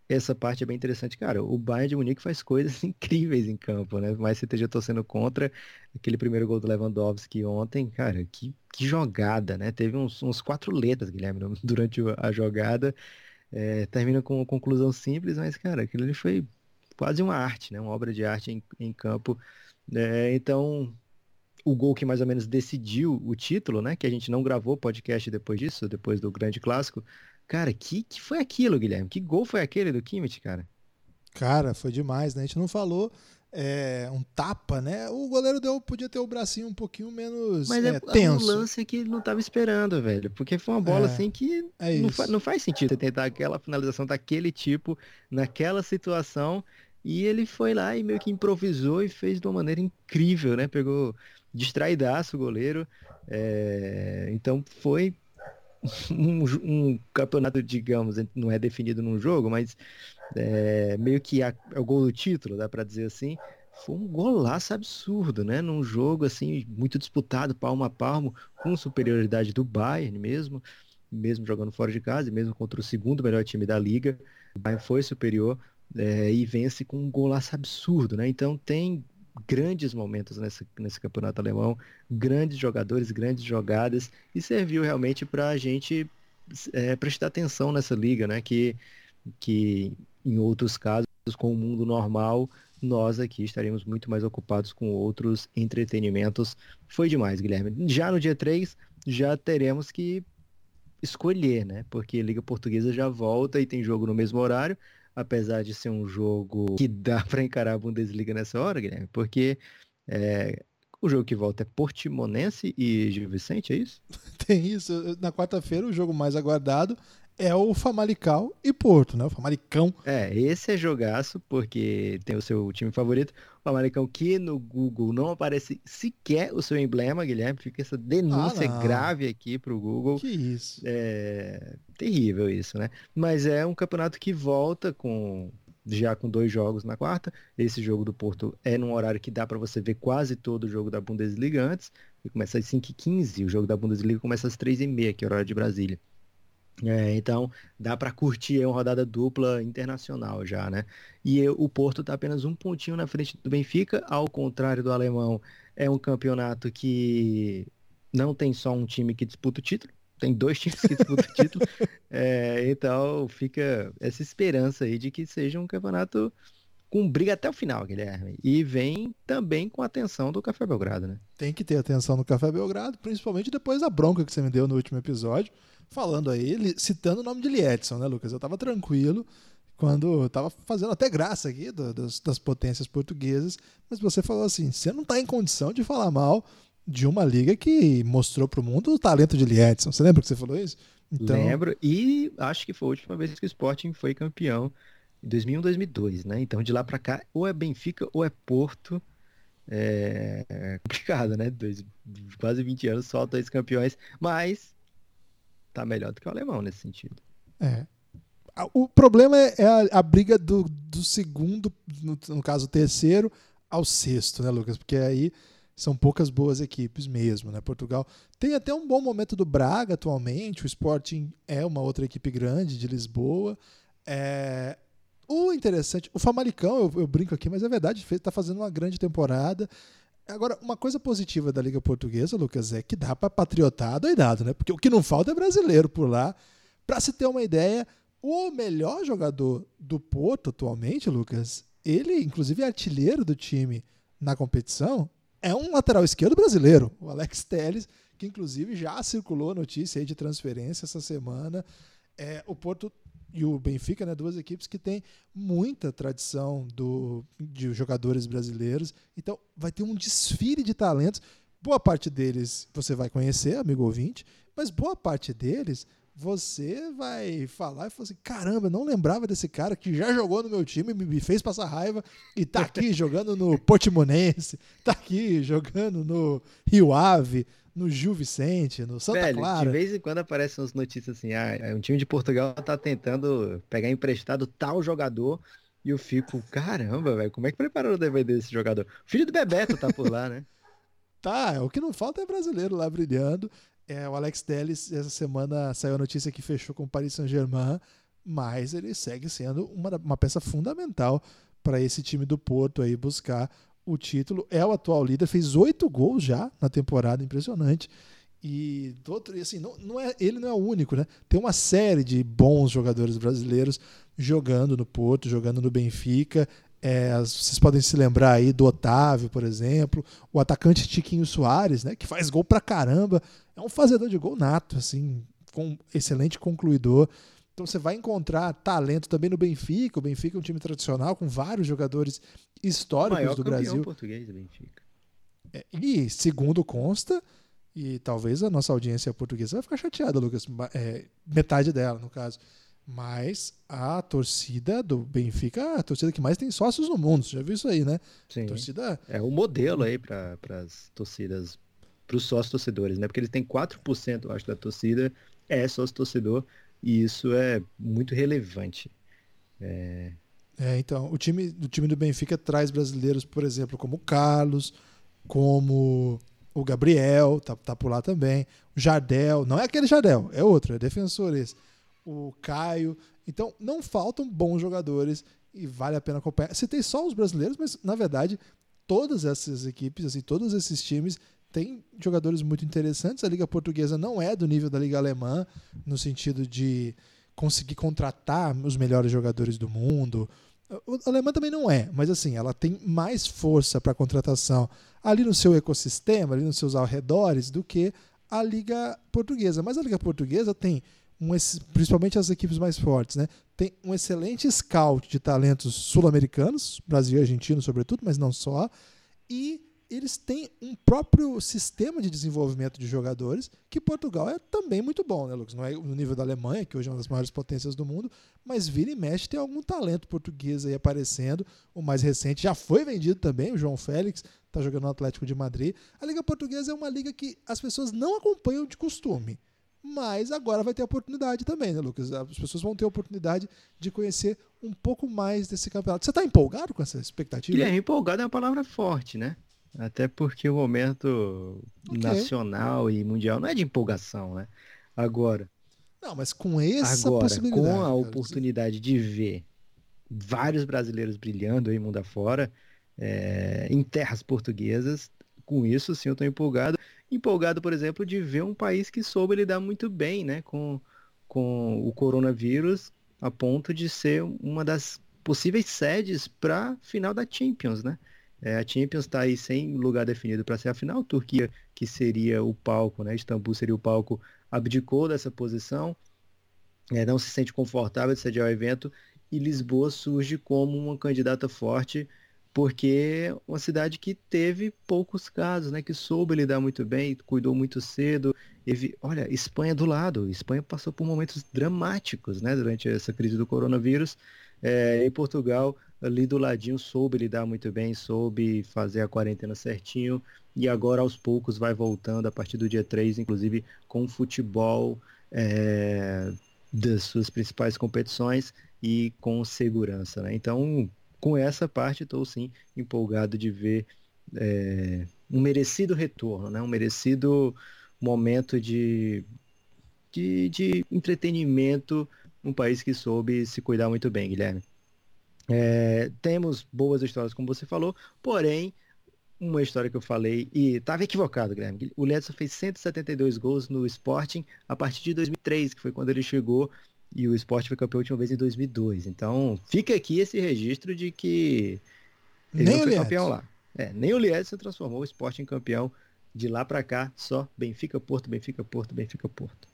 essa parte é bem interessante. Cara, o Bayern de Munique faz coisas incríveis em campo, né? Mas você esteja torcendo contra aquele primeiro gol do Lewandowski ontem, cara, que, que jogada, né? Teve uns, uns quatro letras, Guilherme, durante a jogada. É, termina com uma conclusão simples, mas, cara, aquilo ali foi quase uma arte, né? Uma obra de arte em, em campo. É, então, o gol que mais ou menos decidiu o título, né? Que a gente não gravou podcast depois disso, depois do grande clássico. Cara, que, que foi aquilo, Guilherme? Que gol foi aquele do Kimmich, cara? Cara, foi demais, né? A gente não falou é, um tapa, né? O goleiro deu, podia ter o bracinho um pouquinho menos Mas é, é, tenso. um lance que ele não estava esperando, velho. Porque foi uma bola É, assim que é não, fa- não faz sentido você tentar aquela finalização daquele tipo, naquela situação. E ele foi lá e meio que improvisou e fez de uma maneira incrível, né? Pegou distraidaço o goleiro. É, Então foi um, um campeonato, digamos, não é definido num jogo, mas é, meio que é o gol do título, dá pra dizer assim. Foi um golaço absurdo, né? Num jogo assim muito disputado, palmo a palmo, com superioridade do Bayern mesmo, mesmo jogando fora de casa, mesmo contra o segundo melhor time da liga, o Bayern foi superior é, e vence com um golaço absurdo, né? Então tem grandes momentos nesse, nesse campeonato alemão, grandes jogadores, grandes jogadas, e serviu realmente para a gente é, prestar atenção nessa liga, né? Que, que em outros casos, com o mundo normal, nós aqui estaremos muito mais ocupados com outros entretenimentos. Foi demais, Guilherme. Já no dia 3, já teremos que escolher, né? Porque a Liga Portuguesa já volta e tem jogo no mesmo horário, apesar de ser um jogo que dá para encarar a Bundesliga nessa hora, Guilherme, porque é, o jogo que volta é Portimonense e Gil Vicente, é isso? Tem isso. Na quarta-feira, o jogo mais aguardado é o Famalicão e Porto, né? O Famalicão. É, esse é jogaço, porque tem o seu time favorito, o Americão, que no Google não aparece sequer o seu emblema, Guilherme, fica essa denúncia Ah, grave aqui pro Google. Que isso. É terrível isso, né? Mas é um campeonato que volta com já com dois jogos na quarta. Esse jogo do Porto é num horário que dá para você ver quase todo o jogo da Bundesliga antes. Começa às 5h15, o jogo da Bundesliga começa às 3h30, que é o horário de Brasília. É, então dá para curtir uma rodada dupla internacional já, né? E o Porto está apenas um pontinho na frente do Benfica, ao contrário do alemão, é um campeonato que não tem só um time que disputa o título, tem dois times que disputam o título. É, então fica essa esperança aí de que seja um campeonato com briga até o final, Guilherme. E vem também com a atenção do Café Belgrado, né? Tem que ter atenção no Café Belgrado, principalmente depois da bronca que você me deu no último episódio, falando aí, citando o nome de Liedson, né, Lucas? Eu tava tranquilo quando eu tava fazendo até graça aqui das, das potências portuguesas, mas você falou assim: você não tá em condição de falar mal de uma liga que mostrou pro mundo o talento de Liedson. Você lembra que você falou isso? Então, Lembro. E acho que foi a última vez que o Sporting foi campeão. Em 2001, 2002, né? Então de lá pra cá, ou é Benfica ou é Porto. É, é complicado, né? Dois, quase 20 anos, só dois campeões. Mas tá melhor do que o alemão nesse sentido. É. O problema é é a, a briga do, do segundo, no, no caso terceiro, ao sexto, né, Lucas? Porque aí são poucas boas equipes mesmo, né? Portugal tem até um bom momento do Braga atualmente, o Sporting é uma outra equipe grande de Lisboa. É, O interessante, o Famalicão, eu, eu brinco aqui, mas é verdade, está fazendo uma grande temporada. Agora, uma coisa positiva da Liga Portuguesa, Lucas, é que dá para patriotar doidado, né? Porque o que não falta é brasileiro por lá. Para se ter uma ideia, o melhor jogador do Porto atualmente, Lucas, ele, inclusive, é artilheiro do time na competição, é um lateral esquerdo brasileiro, o Alex Telles, que inclusive já circulou notícia aí de transferência essa semana. É, o Porto e o Benfica, né, duas equipes que têm muita tradição do, de jogadores brasileiros. Então vai ter um desfile de talentos. Boa parte deles você vai conhecer, amigo ouvinte, mas boa parte deles você vai falar e falar assim: caramba, não lembrava desse cara que já jogou no meu time, me fez passar raiva e tá aqui jogando no Portimonense, tá aqui jogando no Rio Ave, no Gil Vicente, no Santa Velho, Clara. De vez em quando aparecem umas notícias assim: ah, um time de Portugal tá tentando pegar emprestado tal jogador. E eu fico, caramba, velho, como é que prepararam o DVD desse jogador? O filho do Bebeto tá por lá, né? Tá, o que não falta é brasileiro lá brilhando. É, o Alex Telles, essa semana saiu a notícia que fechou com o Paris Saint-Germain, mas ele segue sendo uma, uma peça fundamental para esse time do Porto aí buscar o título. É o atual líder, fez oito gols já na temporada, impressionante. E, do outro, assim, não, não é, ele não é o único, né? Tem uma série de bons jogadores brasileiros jogando no Porto, jogando no Benfica. É, vocês podem se lembrar aí do Otávio, por exemplo, o atacante Tiquinho Soares, né, que faz gol pra caramba, é um fazedor de gol nato, assim, com excelente concluidor. Então você vai encontrar talento também no Benfica. O Benfica é um time tradicional com vários jogadores históricos Maior do Brasil. português do Benfica. É, e segundo consta, e talvez a nossa audiência portuguesa vai ficar chateada, Lucas, é, metade dela, no caso mas a torcida do Benfica é a torcida que mais tem sócios no mundo. Você já viu isso aí, né? Sim. torcida... É o modelo aí para as torcidas, para os sócios torcedores, né? Porque eles têm 4%, eu acho, da torcida é sócio torcedor, e isso é muito relevante. É... é, então, o time, o time do Benfica traz brasileiros, por exemplo, como o Carlos, como o Gabriel, tá, tá por lá também, o Jardel, não é aquele Jardel, é outro, é defensor esse o Caio. Então, não faltam bons jogadores e vale a pena acompanhar. Citei só os brasileiros, mas na verdade, todas essas equipes, assim, todos esses times têm jogadores muito interessantes. A Liga Portuguesa não é do nível da Liga Alemã, no sentido de conseguir contratar os melhores jogadores do mundo. A alemã também não é, mas assim, ela tem mais força para contratação ali no seu ecossistema, ali nos seus arredores, do que a Liga Portuguesa. Mas a Liga Portuguesa tem um, principalmente as equipes mais fortes, né? Tem um excelente scout de talentos sul-americanos, Brasil e Argentina, sobretudo, mas não só. E eles têm um próprio sistema de desenvolvimento de jogadores, que Portugal é também muito bom, né, Lucas? Não é no nível da Alemanha, que hoje é uma das maiores potências do mundo, mas vira e mexe tem algum talento português aí aparecendo. O mais recente já foi vendido também, o João Félix, está jogando no Atlético de Madrid. A Liga Portuguesa é uma liga que as pessoas não acompanham de costume. Mas agora vai ter oportunidade também, né, Lucas? As pessoas vão ter oportunidade de conhecer um pouco mais desse campeonato. Você está empolgado com essa expectativa? Guilherme, empolgado é uma palavra forte, né? Até porque o momento okay. nacional e mundial não é de empolgação, né? Agora. Não, mas com essa agora, possibilidade. Com a oportunidade de ver vários brasileiros brilhando aí mundo afora, é, em terras portuguesas, com isso sim eu estou empolgado empolgado, por exemplo, de ver um país que soube lidar muito bem né, com, com o coronavírus a ponto de ser uma das possíveis sedes para final da Champions, né? É, a Champions está aí sem lugar definido para ser a final. Turquia, que seria o palco, né? Istambul seria o palco, abdicou dessa posição, é, não se sente confortável de sediar o evento e Lisboa surge como uma candidata forte porque uma cidade que teve poucos casos, né? Que soube lidar muito bem, cuidou muito cedo. Olha, Espanha do lado. Espanha passou por momentos dramáticos, né? Durante essa crise do coronavírus. É, em Portugal, ali do ladinho, soube lidar muito bem, soube fazer a quarentena certinho. E agora, aos poucos, vai voltando a partir do dia 3, inclusive com futebol é, das suas principais competições e com segurança, né? Então, com essa parte estou sim empolgado de ver é, um merecido retorno, né? um merecido momento de, de, de entretenimento num país que soube se cuidar muito bem, Guilherme. É, temos boas histórias, como você falou, porém, uma história que eu falei, e estava equivocado, Guilherme. O Ledson fez 172 gols no Sporting a partir de 2003, que foi quando ele chegou e o esporte foi campeão a última vez em 2002. Então, fica aqui esse registro de que ele nem não foi campeão lá. É, nem o se transformou o esporte em campeão De lá para cá, só Benfica, Porto, Benfica, Porto, Benfica, Porto.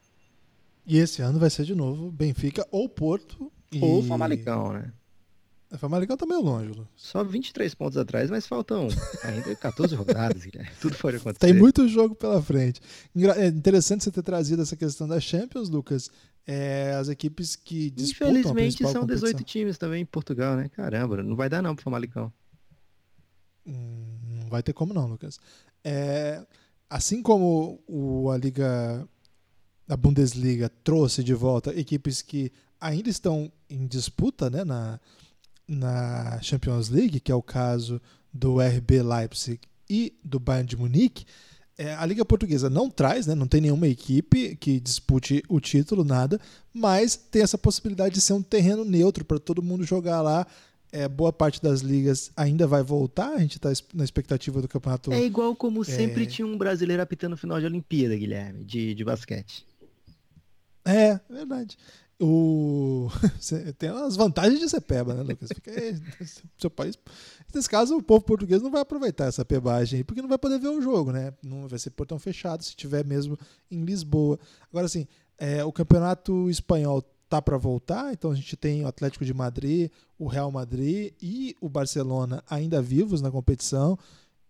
E esse ano vai ser de novo Benfica ou Porto. E... Ou Famalicão, né? O Famalicão tá meio longe, Lu. Só 23 pontos atrás, mas faltam ainda 14 rodadas, Guilherme. Tudo pode acontecer. Tem muito jogo pela frente. É interessante você ter trazido essa questão da Champions, Lucas. É, as equipes que disputam Infelizmente a são 18 competição. times também em Portugal, né? Caramba, não vai dar não pro Famalicão. Hum, Não vai ter como não, Lucas. É, assim como o, a Liga, a Bundesliga trouxe de volta equipes que ainda estão em disputa né, na, na Champions League, que é o caso do RB Leipzig e do Bayern de Munique, é, a Liga Portuguesa não traz, né, não tem nenhuma equipe que dispute o título, nada, mas tem essa possibilidade de ser um terreno neutro para todo mundo jogar lá. É, boa parte das ligas ainda vai voltar, a gente está na expectativa do campeonato. É igual como sempre É. tinha um brasileiro apitando final de Olimpíada, Guilherme, de, de basquete. É, verdade. O... Tem as vantagens de ser peba, né, Lucas? Fica aí, seu país. Nesse caso, o povo português não vai aproveitar essa pebagem porque não vai poder ver o jogo, né? Não vai ser portão fechado se tiver mesmo em Lisboa. Agora, assim, é, o campeonato espanhol tá para voltar, então a gente tem o Atlético de Madrid, o Real Madrid e o Barcelona ainda vivos na competição.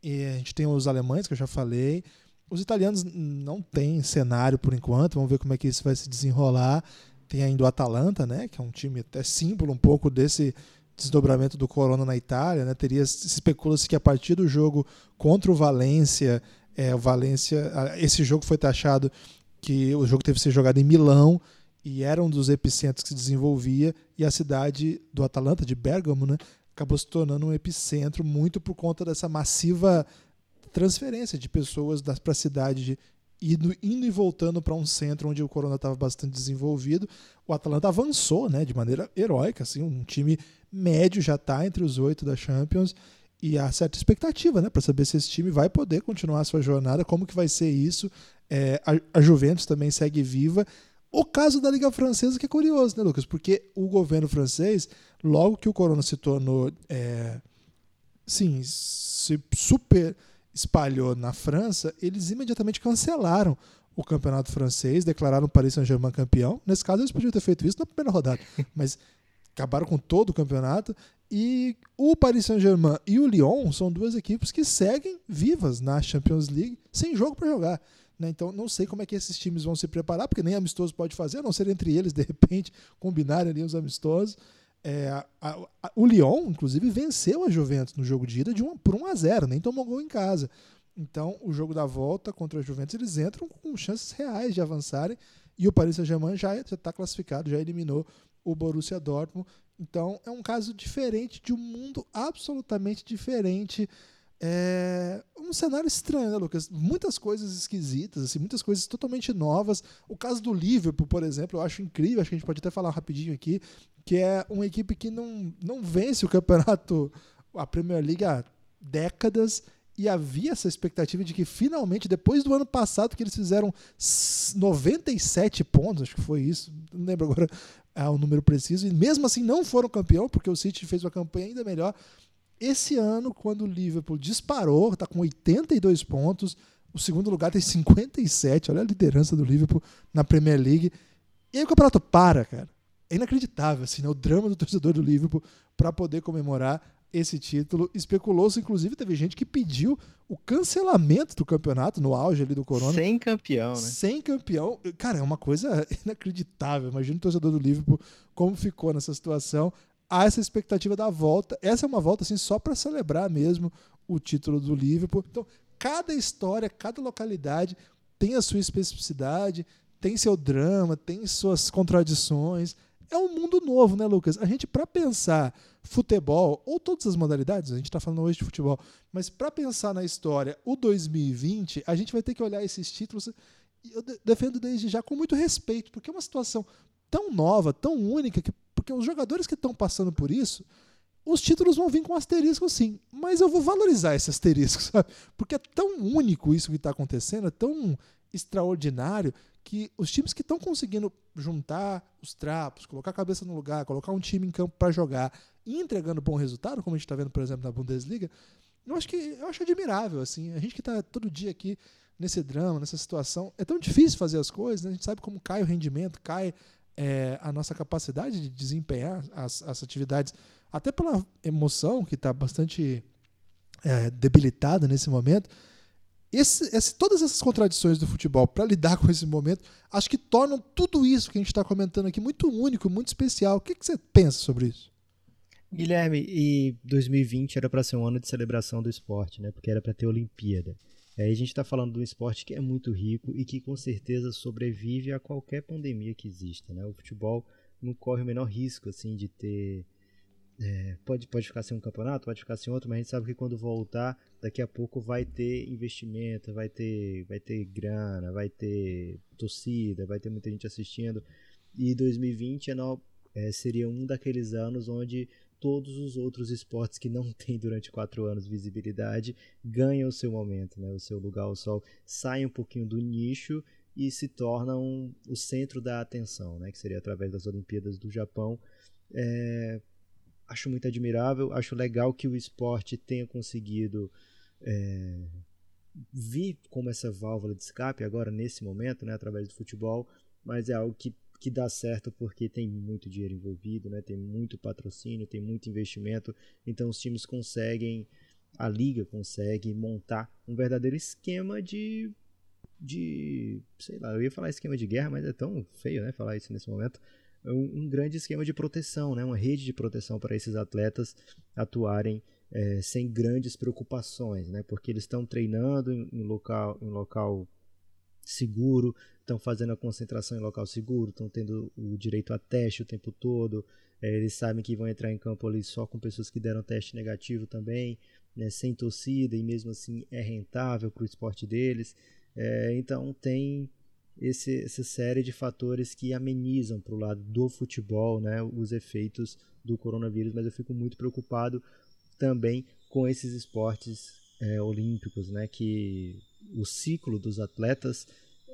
E a gente tem os alemães, que eu já falei. Os italianos não têm cenário por enquanto, vamos ver como é que isso vai se desenrolar. Tem ainda o Atalanta, né, que é um time até símbolo um pouco desse desdobramento do Corona na Itália, né? Teria se especula-se que a partir do jogo contra o Valência, é, o Valência, esse jogo foi taxado que o jogo teve que ser jogado em Milão e era um dos epicentros que se desenvolvia e a cidade do Atalanta de Bergamo, né, acabou se tornando um epicentro muito por conta dessa massiva transferência de pessoas para a cidade de indo, indo e voltando para um centro onde o Corona estava bastante desenvolvido. O Atalanta avançou, né, de maneira heróica, assim, um time médio já está entre os oito da Champions e há certa expectativa, né, para saber se esse time vai poder continuar a sua jornada, como que vai ser isso. É, a, a Juventus também segue viva. O caso da Liga Francesa que é curioso, né, Lucas? Porque o governo francês, logo que o Corona se tornou, é, sim, se super espalhou na França, eles imediatamente cancelaram o campeonato francês, declararam o Paris Saint-Germain campeão. Nesse caso, eles podiam ter feito isso na primeira rodada, mas acabaram com todo o campeonato. E o Paris Saint-Germain e o Lyon são duas equipes que seguem vivas na Champions League sem jogo para jogar. né? Então, não sei como é que esses times vão se preparar, porque nem amistoso pode fazer, a não ser entre eles, de repente, combinarem ali os amistosos. É, a- a- o Lyon, inclusive, venceu a Juventus no jogo de ida de um, por 1 a 0 nem tomou gol em casa. Então, o jogo da volta contra a Juventus, eles entram com chances reais de avançarem. E o Paris Saint-Germain já está classificado, já eliminou o Borussia Dortmund. Então, é um caso diferente, de um mundo absolutamente diferente. É um cenário estranho, né, Lucas? Muitas coisas esquisitas, assim, muitas coisas totalmente novas. O caso do Liverpool, por exemplo, eu acho incrível, acho que a gente pode até falar rapidinho aqui, que é uma equipe que não, não vence o campeonato, a Premier League há décadas, e havia essa expectativa de que finalmente, depois do ano passado, que eles fizeram s- 97 pontos, acho que foi isso, não lembro agora ah, o número preciso, e mesmo assim não foram campeão, porque o City fez uma campanha ainda melhor. Esse ano, quando o Liverpool disparou, está com 82 pontos, o segundo lugar tem 57, olha a liderança do Liverpool na Premier League. E aí o campeonato para, cara. É inacreditável, assim, né? O drama do torcedor do Liverpool para poder comemorar esse título. Especulou-se, inclusive, teve gente que pediu o cancelamento do campeonato no auge ali do Corona. Sem campeão, né? Sem campeão. Cara, é uma coisa inacreditável. Imagina o torcedor do Liverpool como ficou nessa situação. Há essa expectativa da volta. Essa é uma volta assim só para celebrar mesmo o título do Liverpool. Então, cada história, cada localidade tem a sua especificidade, tem seu drama, tem suas contradições. É um mundo novo, né, Lucas? A gente, para pensar futebol, ou todas as modalidades, a gente está falando hoje de futebol, mas para pensar na história, o 2020, a gente vai ter que olhar esses títulos. Eu de- defendo desde já com muito respeito, porque é uma situação tão nova, tão única, que, porque os jogadores que estão passando por isso, os títulos vão vir com asterisco sim, mas eu vou valorizar esse asterisco, sabe? Porque é tão único isso que está acontecendo, é tão extraordinário que os times que estão conseguindo juntar os trapos, colocar a cabeça no lugar, colocar um time em campo para jogar e entregando bom resultado, como a gente está vendo, por exemplo, na Bundesliga, eu acho que eu acho admirável, assim. A gente que está todo dia aqui nesse drama, nessa situação, é tão difícil fazer as coisas, né? A gente sabe como cai o rendimento, cai é, a nossa capacidade de desempenhar as, as atividades, até pela emoção que está bastante é, debilitada nesse momento. Esse, esse, todas essas contradições do futebol para lidar com esse momento, acho que tornam tudo isso que a gente está comentando aqui muito único, muito especial. O que, que você pensa sobre isso? Guilherme, e 2020 era para ser um ano de celebração do esporte, né? Porque era para ter Olimpíada. Aí a gente está falando de um esporte que é muito rico e que com certeza sobrevive a qualquer pandemia que exista, né? O futebol não corre o menor risco assim de ter é, pode, pode ficar sem um campeonato, pode ficar sem outro, mas a gente sabe que quando voltar, daqui a pouco vai ter investimento, vai ter, vai ter grana, vai ter torcida, vai ter muita gente assistindo. E 2020 é, no, é, seria um daqueles anos onde todos os outros esportes que não têm durante quatro anos visibilidade ganham o seu momento, né? o seu lugar ao sol, saem um pouquinho do nicho e se tornam o centro da atenção, né? que seria através das Olimpíadas do Japão. É, acho muito admirável, acho legal que o esporte tenha conseguido é, vir como essa válvula de escape agora nesse momento, né, através do futebol, mas é algo que, que dá certo porque tem muito dinheiro envolvido, né, tem muito patrocínio, tem muito investimento, então os times conseguem, a liga consegue montar um verdadeiro esquema de de, sei lá, eu ia falar esquema de guerra, mas é tão feio, né, falar isso nesse momento, um, um grande esquema de proteção, né? uma rede de proteção para esses atletas atuarem é, sem grandes preocupações, né? porque eles estão treinando em, em, local, em local seguro, estão fazendo a concentração em local seguro, estão tendo o direito a teste o tempo todo, é, eles sabem que vão entrar em campo ali só com pessoas que deram teste negativo também, né? sem torcida, e mesmo assim é rentável para o esporte deles. É, então tem esse, essa série de fatores que amenizam para o lado do futebol né, os efeitos do coronavírus, mas eu fico muito preocupado também com esses esportes é, olímpicos, né, que o ciclo dos atletas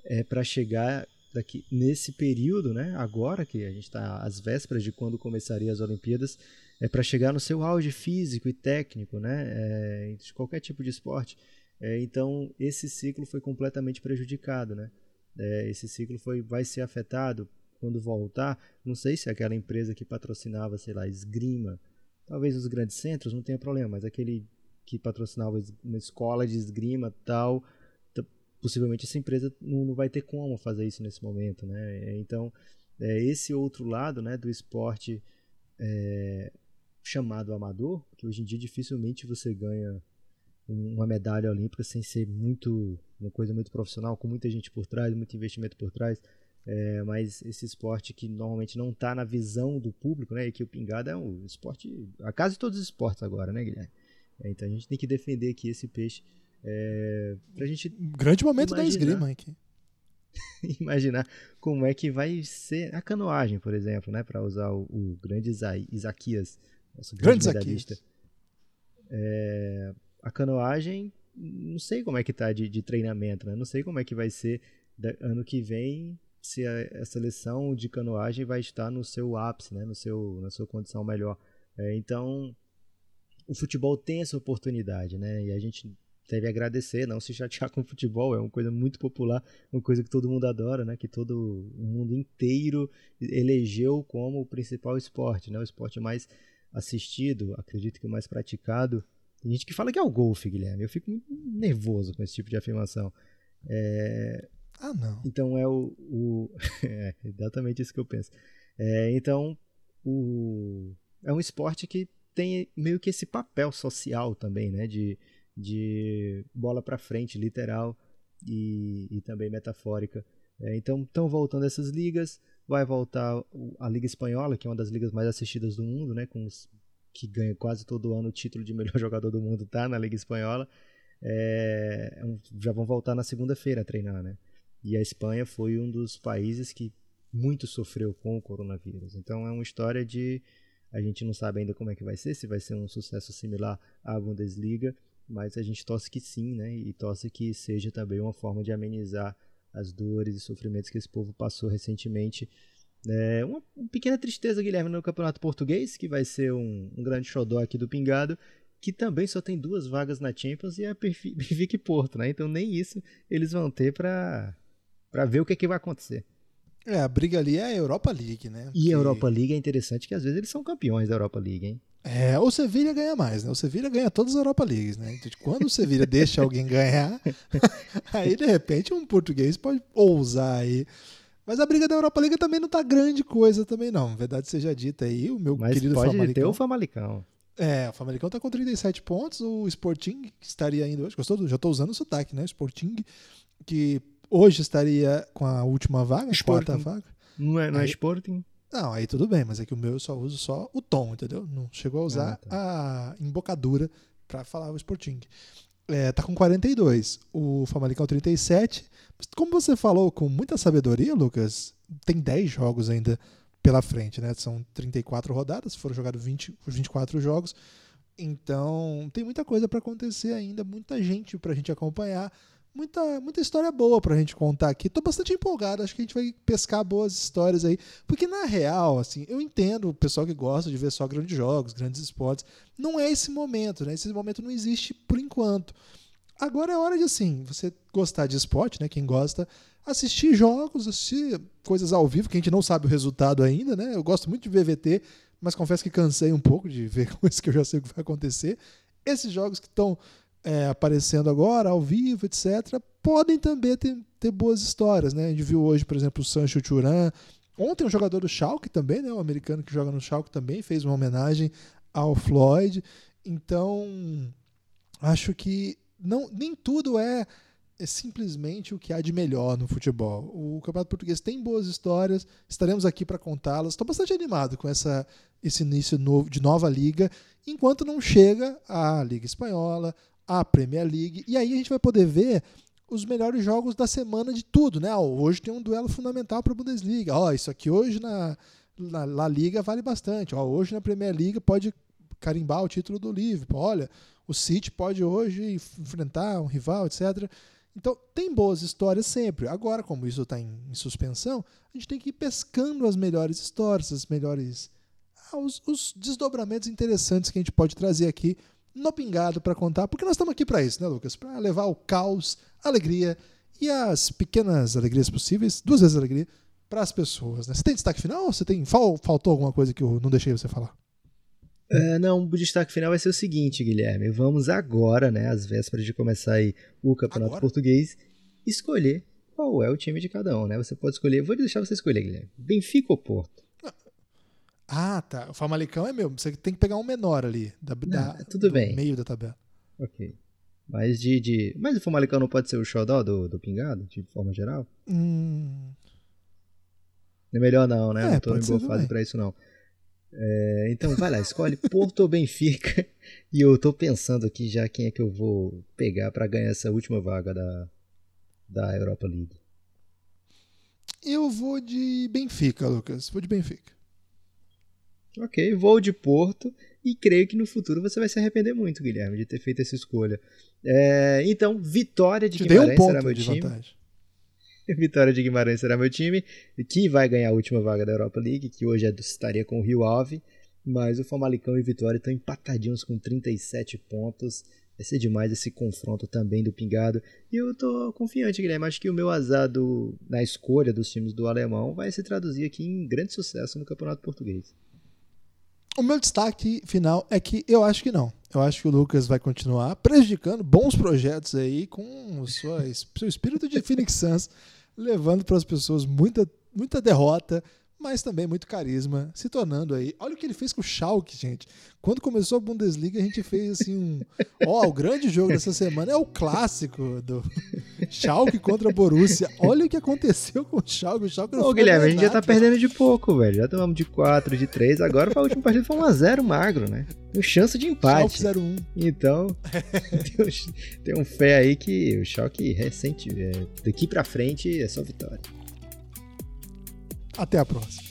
é para chegar daqui nesse período, né, agora que a gente está às vésperas de quando começaria as Olimpíadas, é para chegar no seu auge físico e técnico, né, é, de qualquer tipo de esporte. É, então esse ciclo foi completamente prejudicado, né é, esse ciclo foi, vai ser afetado quando voltar. Não sei se aquela empresa que patrocinava, sei lá, esgrima, talvez os grandes centros não tenha problema, mas aquele que patrocinava uma escola de esgrima tal, possivelmente essa empresa não, vai ter como fazer isso nesse momento, né? Então, é, esse outro lado, né, do esporte é, chamado amador, que hoje em dia dificilmente você ganha uma medalha olímpica sem ser muito uma coisa muito profissional, com muita gente por trás, muito investimento por trás. É, mas esse esporte que normalmente não está na visão do público, né? E que o pingada é um esporte, a casa de todos os esportes agora, né, Guilherme? É, então a gente tem que defender aqui esse peixe é, pra gente. Grande momento da esgrima aqui. imaginar como é que vai ser a canoagem, por exemplo, né? Para usar o, o, grande Isaquias, nosso grande, grande medalhista. É, a canoagem não sei como é que tá de, de treinamento, né? Não sei como é que vai ser da, ano que vem se a, a, seleção de canoagem vai estar no seu ápice, né? No seu, na sua condição melhor. É, então, o futebol tem essa oportunidade, né? E a gente deve agradecer, não se chatear com o futebol, é uma coisa muito popular, uma coisa que todo mundo adora, né? Que todo o mundo inteiro elegeu como o principal esporte, né? O esporte mais assistido, acredito que o mais praticado tem gente que fala que é o golfe, Guilherme. Eu fico muito nervoso com esse tipo de afirmação. É... Ah, não. Então é o. o... é exatamente isso que eu penso. É, então, o... é um esporte que tem meio que esse papel social também, né? De, de bola para frente, literal e, e também metafórica. É, então, estão voltando essas ligas. Vai voltar a Liga Espanhola, que é uma das ligas mais assistidas do mundo, né? Com os que ganha quase todo ano o título de melhor jogador do mundo, tá na Liga Espanhola, é, é já vão voltar na segunda-feira a treinar, né? E a Espanha foi um dos países que muito sofreu com o coronavírus. Então é uma história de a gente não sabe ainda como é que vai ser, se vai ser um sucesso similar à Bundesliga, mas a gente torce que sim, né? E torce que seja também uma forma de amenizar as dores e sofrimentos que esse povo passou recentemente é, uma, pequena tristeza, Guilherme, no Campeonato Português, que vai ser um, um grande xodó aqui do Pingado, que também só tem duas vagas na Champions e é a Benfica e Porto, né? Então nem isso eles vão ter para para ver o que, é que vai acontecer. É, a briga ali é a Europa League, né? E a Europa League é interessante que às vezes eles são campeões da Europa League, hein? É, o Sevilha ganha mais, né? O Sevilha ganha todas as Europa Leagues, né? Então, quando o Sevilha deixa alguém ganhar, aí de repente um português pode ousar aí. Mas a briga da Europa League também não tá grande coisa também não. Verdade seja dita aí, o meu Mas querido pode Famalicão. ter o Famalicão. É, o Famalicão tá com 37 pontos, o Sporting estaria indo hoje, gostou? Já tô usando o sotaque, né? Sporting que hoje estaria com a última vaga, a quarta vaga. Não é, não é Sporting? Não, aí tudo bem, mas é que o meu eu só uso só o tom, entendeu? Não chegou a usar ah, tá. a embocadura para falar o Sporting. É, tá com 42, o Famalicão 37. Mas como você falou com muita sabedoria, Lucas, tem 10 jogos ainda pela frente, né? São 34 rodadas, foram jogados 20, 24 jogos. Então, tem muita coisa para acontecer ainda, muita gente para a gente acompanhar muita, muita história boa pra gente contar aqui. Tô bastante empolgado, acho que a gente vai pescar boas histórias aí. Porque na real, assim, eu entendo o pessoal que gosta de ver só grandes jogos, grandes esportes. Não é esse momento, né? Esse momento não existe por enquanto. Agora é hora de, assim, você gostar de esporte, né? Quem gosta, assistir jogos, assistir coisas ao vivo, que a gente não sabe o resultado ainda, né? Eu gosto muito de VVT, mas confesso que cansei um pouco de ver coisas que eu já sei o que vai acontecer. Esses jogos que estão é, aparecendo agora, ao vivo, etc., podem também ter, ter boas histórias. Né? A gente viu hoje, por exemplo, o Sancho Turan. Ontem um jogador do Schalke também, né? o americano que joga no Schalke também, fez uma homenagem ao Floyd. Então, acho que não, nem tudo é, é simplesmente o que há de melhor no futebol. O Campeonato Português tem boas histórias, estaremos aqui para contá-las. Estou bastante animado com essa, esse início novo, de nova liga, enquanto não chega a Liga Espanhola, a Premier League. E aí a gente vai poder ver os melhores jogos da semana de tudo, né? Hoje tem um duelo fundamental para a Bundesliga. Ó, isso aqui hoje na, na La Liga vale bastante. Ó, hoje na Premier League pode carimbar o título do Liverpool. Olha, o City pode hoje enfrentar um rival, etc. Então, tem boas histórias sempre. Agora, como isso está em, em, suspensão, a gente tem que ir pescando as melhores histórias, as melhores. Ah, os, os desdobramentos interessantes que a gente pode trazer aqui no Pingado para contar, porque nós estamos aqui para isso, né, Lucas? Para levar o caos, a alegria e as pequenas alegrias possíveis, duas vezes a alegria, para as pessoas. Né? Você tem destaque final? Você tem faltou alguma coisa que eu não deixei você falar? Uh, não, o destaque final vai ser o seguinte, Guilherme. Vamos agora, né, às vésperas de começar aí o Campeonato agora? Português, escolher qual é o time de cada um, né? Você pode escolher, vou deixar você escolher, Guilherme. Benfica ou Porto? Ah, tá. O Famalicão é meu. Você tem que pegar um menor ali. Da, não, da, é tudo bem. meio da tabela. Ok. Mas de, de. Mas o Famalicão não pode ser o xodó do, do Pingado, de forma geral? Hum. É melhor não, né? É, não tô em boa fase pra isso, não. É, então vai lá, escolhe Porto ou Benfica. E eu tô pensando aqui já quem é que eu vou pegar para ganhar essa última vaga da, da Europa League. Eu vou de Benfica, Lucas. Vou de Benfica. Ok, vou de Porto e creio que no futuro você vai se arrepender muito, Guilherme, de ter feito essa escolha. É, então, vitória de Te Guimarães um será meu time. Vantagem. Vitória de Guimarães será meu time, que vai ganhar a última vaga da Europa League, que hoje é do, estaria com o Rio Ave, mas o Famalicão e Vitória estão empatadinhos com 37 pontos. Vai ser demais esse confronto também do Pingado. E eu tô confiante, Guilherme. Acho que o meu azar do, na escolha dos times do alemão vai se traduzir aqui em grande sucesso no Campeonato Português. O meu destaque final é que eu acho que não. Eu acho que o Lucas vai continuar prejudicando bons projetos aí com sua, seu espírito de Phoenix Suns, levando para as pessoas muita, muita derrota, mas também muito carisma, se tornando aí. Olha o que ele fez com o Schalke, gente. Quando começou a Bundesliga, a gente fez assim um. Ó, oh, o grande jogo dessa semana é o clássico do Schalke contra a Borussia. Olha o que aconteceu com o Schalke. O Schalke não Ô, Guilherme, a gente já tá perdendo de pouco, velho. Já tomamos de 4, de 3. Agora a última partida foi 1x0 magro, né? Tem chance de empate. Schalke 0-1. Então, tem, um, tem um fé aí que o Schalke recente, é, daqui pra frente é só vitória. Até a próxima.